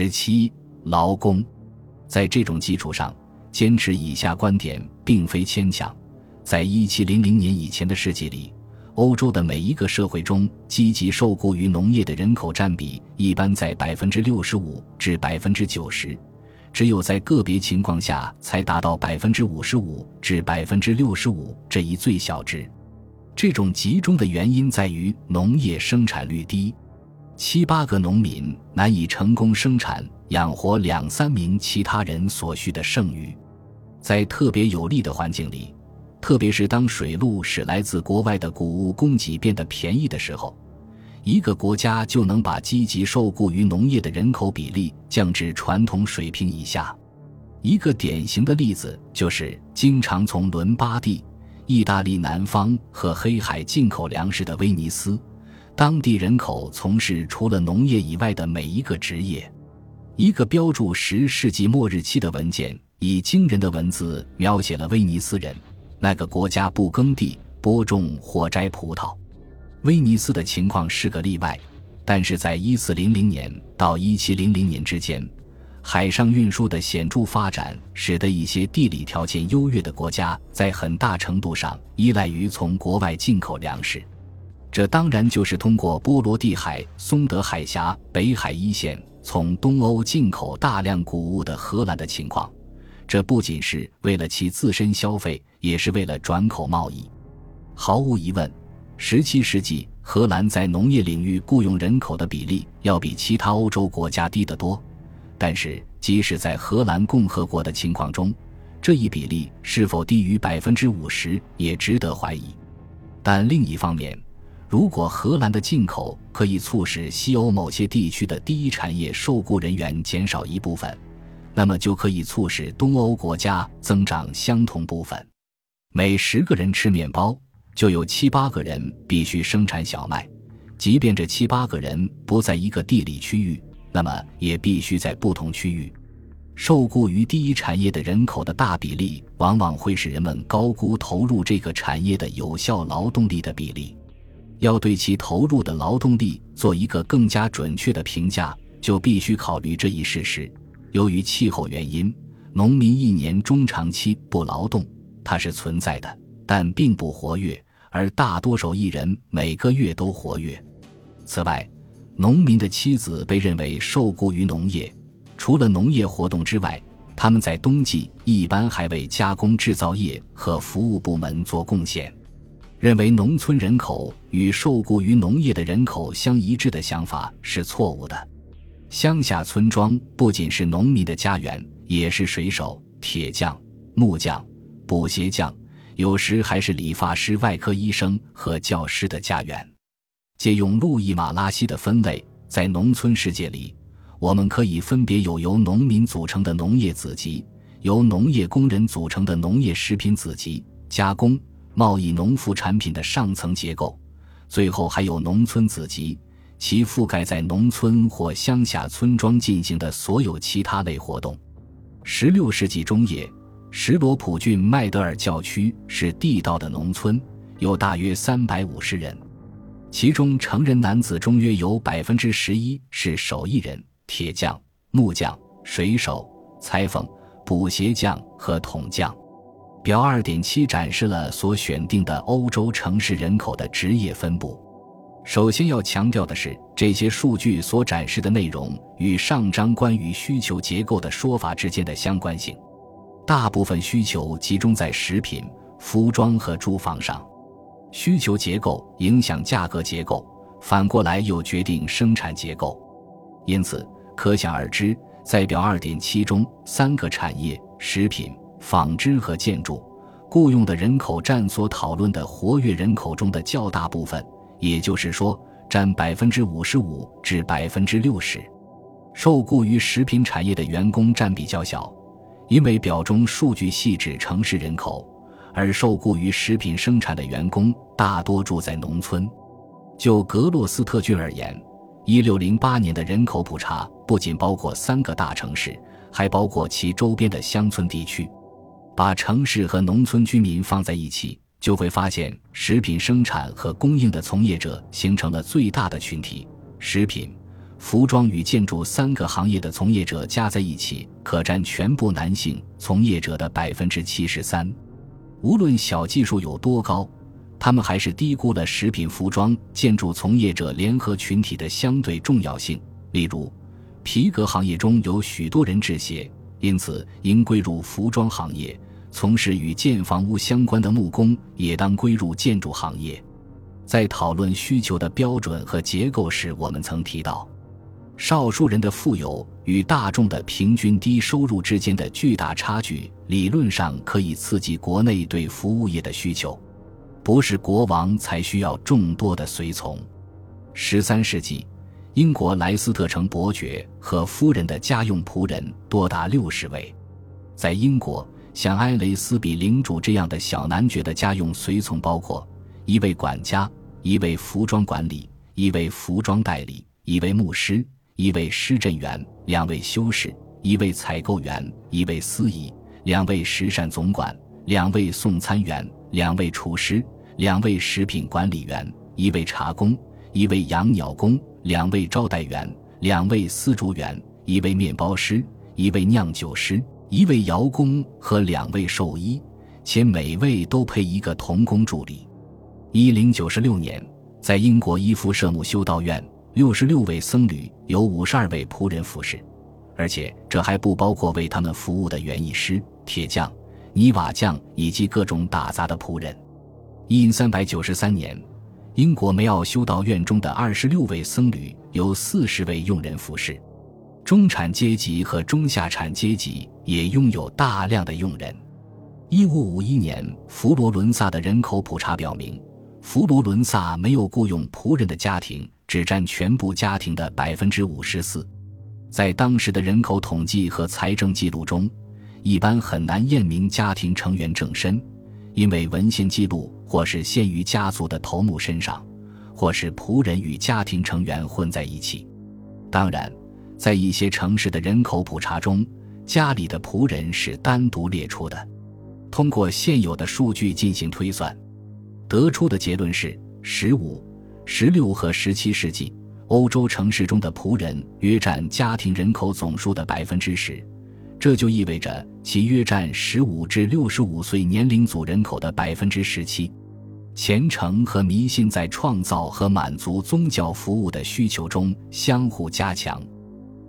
十七，劳工。在这种基础上，坚持以下观点并非牵强。在一七零零年以前的世纪里，欧洲的每一个社会中，积极受雇于农业的人口占比一般在百分之六十五至百分之九十，只有在个别情况下才达到百分之五十五至百分之六十五这一最小值。这种集中的原因在于农业生产率低，七八个农民难以成功生产养活两三名其他人所需的剩余，在特别有利的环境里。特别是当水路使来自国外的谷物供给变得便宜的时候，一个国家就能把积极受雇于农业的人口比例降至传统水平以下。一个典型的例子就是经常从伦巴第、意大利南方和黑海进口粮食的威尼斯，当地人口从事除了农业以外的每一个职业。一个标注十世纪末日期的文件，以惊人的文字描写了威尼斯人。那个国家不耕地、播种或摘葡萄，威尼斯的情况是个例外。但是在1400年到1700年之间，海上运输的显著发展，使得一些地理条件优越的国家在很大程度上依赖于从国外进口粮食。这当然就是通过波罗的海、松德海峡、北海一线从东欧进口大量谷物的荷兰的情况。这不仅是为了其自身消费，也是为了转口贸易。毫无疑问，17世纪荷兰在农业领域雇佣人口的比例要比其他欧洲国家低得多。但是，即使在荷兰共和国的情况中，这一比例是否低于百分之五十也值得怀疑。但另一方面，如果荷兰的进口可以促使西欧某些地区的第一产业受雇人员减少一部分，那么就可以促使东欧国家增长相同部分。每十个人吃面包，就有七八个人必须生产小麦。即便这七八个人不在一个地理区域，那么也必须在不同区域。受雇于第一产业的人口的大比例，往往会使人们高估投入这个产业的有效劳动力的比例。要对其投入的劳动力做一个更加准确的评价，就必须考虑这一事实。由于气候原因，农民一年中长期不劳动，它是存在的，但并不活跃，而大多数艺人每个月都活跃。此外，农民的妻子被认为受雇于农业，除了农业活动之外，他们在冬季一般还为加工制造业和服务部门做贡献。认为农村人口与受雇于农业的人口相一致的想法是错误的。乡下村庄不仅是农民的家园，也是水手、铁匠、木匠、补鞋匠，有时还是理发师、外科医生和教师的家园。借用路易·马拉西的分类，在农村世界里，我们可以分别有由农民组成的农业子集，由农业工人组成的农业食品子集，加工、贸易农副产品的上层结构，最后还有农村子集。其覆盖在农村或乡下村庄进行的所有其他类活动。十六世纪中叶，什罗普郡麦德尔教区是地道的农村，有大约三百五十人，其中成人男子中约有百分之十一是手艺人、铁匠、木匠、水手、裁缝、补鞋匠和桶匠。表二点七展示了所选定的欧洲城市人口的职业分布。首先要强调的是，这些数据所展示的内容与上章关于需求结构的说法之间的相关性。大部分需求集中在食品、服装和住房上，需求结构影响价格结构，反过来又决定生产结构。因此，可想而知，在表二点七中，三个产业——食品、纺织和建筑——雇佣的人口占所讨论的活跃人口中的较大部分。也就是说，占百分之五十五至百分之六十。受雇于食品产业的员工占比较小，因为表中数据细指城市人口，而受雇于食品生产的员工大多住在农村。就格洛斯特郡而言，一六零八年的人口普查不仅包括三个大城市，还包括其周边的乡村地区。把城市和农村居民放在一起。就会发现，食品生产和供应的从业者形成了最大的群体。食品、服装与建筑三个行业的从业者加在一起，可占全部男性从业者的百分之七十三。无论小技术有多高，他们还是低估了食品、服装、建筑从业者联合群体的相对重要性。例如，皮革行业中有许多人制鞋，因此应归入服装行业；从事与建房屋相关的木工也当归入建筑行业。在讨论需求的标准和结构时，我们曾提到。少数人的富有与大众的平均低收入之间的巨大差距，理论上可以刺激国内对服务业的需求。不是国王才需要众多的随从。十三世纪，英国莱斯特城伯爵和夫人的家用仆人多达六十位。在英国，像埃雷斯比领主这样的小男爵的家用随从包括一位管家、一位服装管理、一位服装代理、一位牧师。一位施政员，两位修士，一位采购员，一位司仪，两位食膳总管，两位送餐员，两位厨师，两位食品管理员，一位茶工，一位养鸟工，两位招待员，两位丝竹员，一位面包师，一位酿酒师，一位窑工和两位兽医，且每位都配一个童工助理。一零九十六年，在英国伊夫舍姆修道院。六十六位僧侣有五十二位仆人服侍，而且这还不包括为他们服务的园艺师、铁匠、泥瓦匠以及各种打杂的仆人。因三百九十三年，英国梅奥修道院中的二十六位僧侣有四十位佣人服侍，中产阶级和中下产阶级也拥有大量的佣人。一五五一年，佛罗伦萨的人口普查表明，佛罗伦萨没有雇佣仆人的家庭。只占全部家庭的百分之五十四，在当时的人口统计和财政记录中，一般很难验明家庭成员正身，因为文献记录或是限于家族的头目身上，或是仆人与家庭成员混在一起。当然，在一些城市的人口普查中，家里的仆人是单独列出的。通过现有的数据进行推算，得出的结论是十五。十六和十七世纪，欧洲城市中的仆人约占家庭人口总数的百分之十，这就意味着其约占十五至六十五岁年龄组人口的百分之十七。虔诚和迷信在创造和满足宗教服务的需求中相互加强。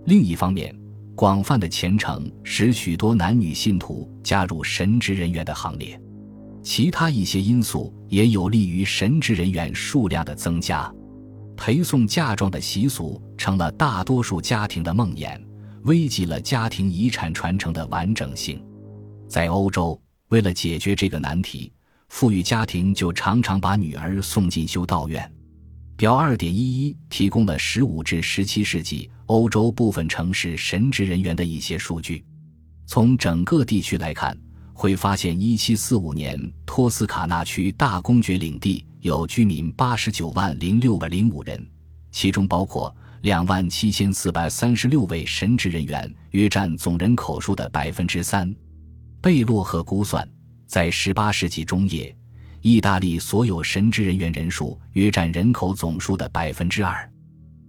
另一方面，广泛的虔诚使许多男女信徒加入神职人员的行列。其他一些因素也有利于神职人员数量的增加，陪送嫁妆的习俗成了大多数家庭的梦魇，危及了家庭遗产传承的完整性。在欧洲，为了解决这个难题，富裕家庭就常常把女儿送进修道院。表二点一一提供了十五至十七世纪欧洲部分城市神职人员的一些数据，从整个地区来看。会发现，一七四五年托斯卡纳区大公爵领地有居民八十九万零六百零五人，其中包括两万七千四百三十六位神职人员，约占总人口数的百分之三。贝洛赫估算，在十八世纪中叶，意大利所有神职人员人数约占人口总数的百分之二。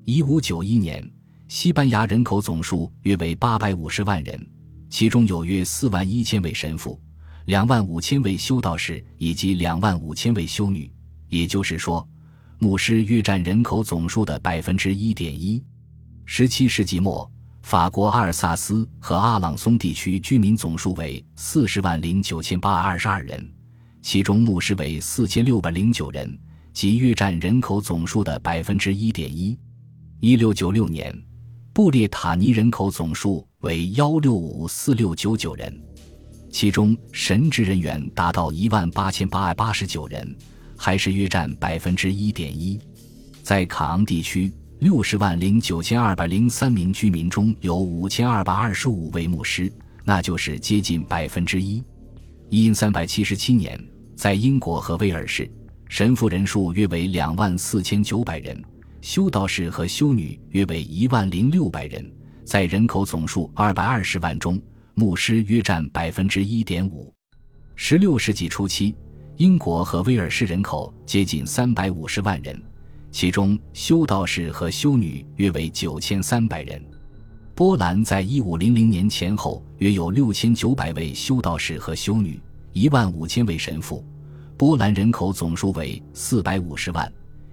一五九一年，西班牙人口总数约为八百五十万人。其中有约四万一千位神父，两万五千位修道士以及两万五千位修女，也就是说，牧师约占人口总数的百分之一点一。十七世纪末，法国阿尔萨斯和阿朗松地区居民总数为四十万零九千八百二十二人，其中牧师为四千六百零九人，即约占人口总数的百分之一点一。一六九六年。布列塔尼人口总数为幺六五四六九九人，其中神职人员达到一万八千八百八十九人，还是约占百分之一点一。在卡昂地区，六十万零九千二百零三名居民中有五千二百二十五位牧师，那就是接近百分之一。因三百七十七年，在英国和威尔士，神父人数约为两万四千九百人。修道士和修女约为一万零六百人，在人口总数二百二十万中，牧师约占百分之一点五。十六世纪初期，英国和威尔士人口接近三百五十万人，其中修道士和修女约为九千三百人。波兰在一五零零年前后约有六千九百位修道士和修女，一万五千位神父。波兰人口总数为四百五十万，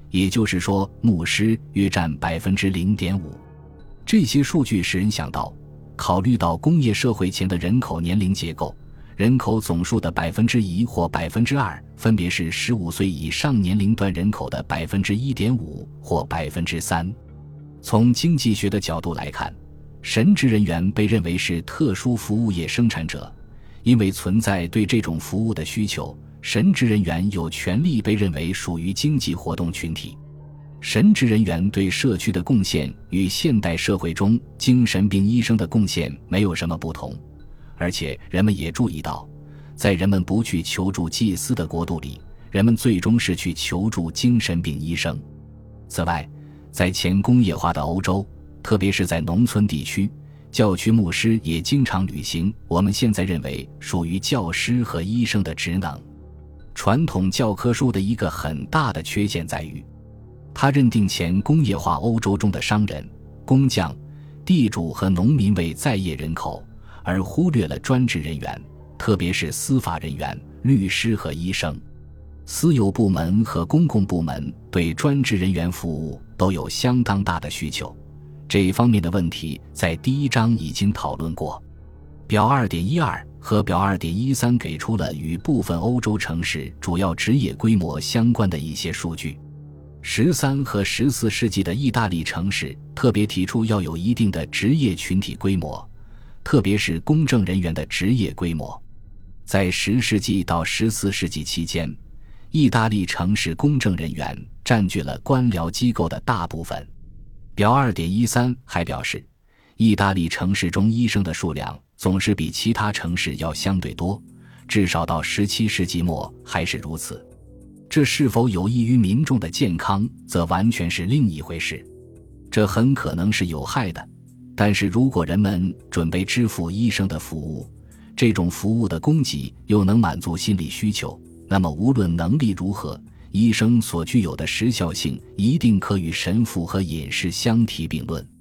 也就是说，牧师约占百分之零点五。这些数据使人想到，考虑到工业社会前的人口年龄结构，人口总数的百分之一或百分之二，分别是十五岁以上年龄段人口的百分之一点五或百分之三。从经济学的角度来看。神职人员被认为是特殊服务业生产者，因为存在对这种服务的需求，神职人员有权利被认为属于经济活动群体。神职人员对社区的贡献与现代社会中精神病医生的贡献没有什么不同，而且人们也注意到，在人们不去求助祭司的国度里，人们最终是去求助精神病医生。此外，在前工业化的欧洲。特别是在农村地区，教区牧师也经常履行我们现在认为属于教师和医生的职能。传统教科书的一个很大的缺陷在于，他认定前工业化欧洲中的商人、工匠、地主和农民为在业人口，而忽略了专职人员，特别是司法人员、律师和医生。私有部门和公共部门对专职人员服务都有相当大的需求。这一方面的问题在第一章已经讨论过。表二点一二和表二点一三给出了与部分欧洲城市主要职业规模相关的一些数据。十三和十四世纪的意大利城市特别提出要有一定的职业群体规模，特别是公证人员的职业规模。在十世纪到十四世纪期间，意大利城市公证人员占据了官僚机构的大部分。表二点一三还表示，意大利城市中医生的数量总是比其他城市要相对多，至少到十七世纪末还是如此。这是否有益于民众的健康，则完全是另一回事。这很可能是有害的。但是如果人们准备支付医生的服务，这种服务的供给又能满足心理需求，那么无论能力如何。医生所具有的时效性一定可与神父和隐士相提并论。